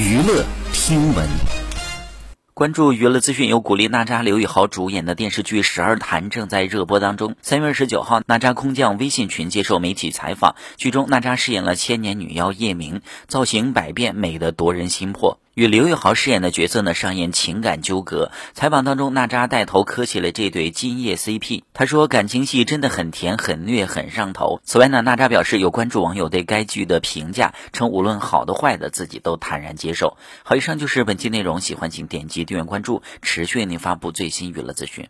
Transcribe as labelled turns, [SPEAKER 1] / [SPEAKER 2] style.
[SPEAKER 1] 娱乐听闻。
[SPEAKER 2] 关注娱乐资讯，由古力娜扎、刘宇豪主演的电视剧《十二潭》正在热播当中。三月二十九号，娜扎空降微信群接受媒体采访，剧中娜扎饰演了千年女妖叶明，造型百变，美得夺人心魄。与刘宇豪饰演的角色呢，上演情感纠葛。采访当中，娜扎带头磕起了这对今夜 CP。她说：“感情戏真的很甜、很虐、很上头。”此外呢，娜扎表示有关注网友对该剧的评价，称无论好的坏的，自己都坦然接受。好，以上就是本期内容，喜欢请点击。订阅关注，持续为您发布最新娱乐资讯。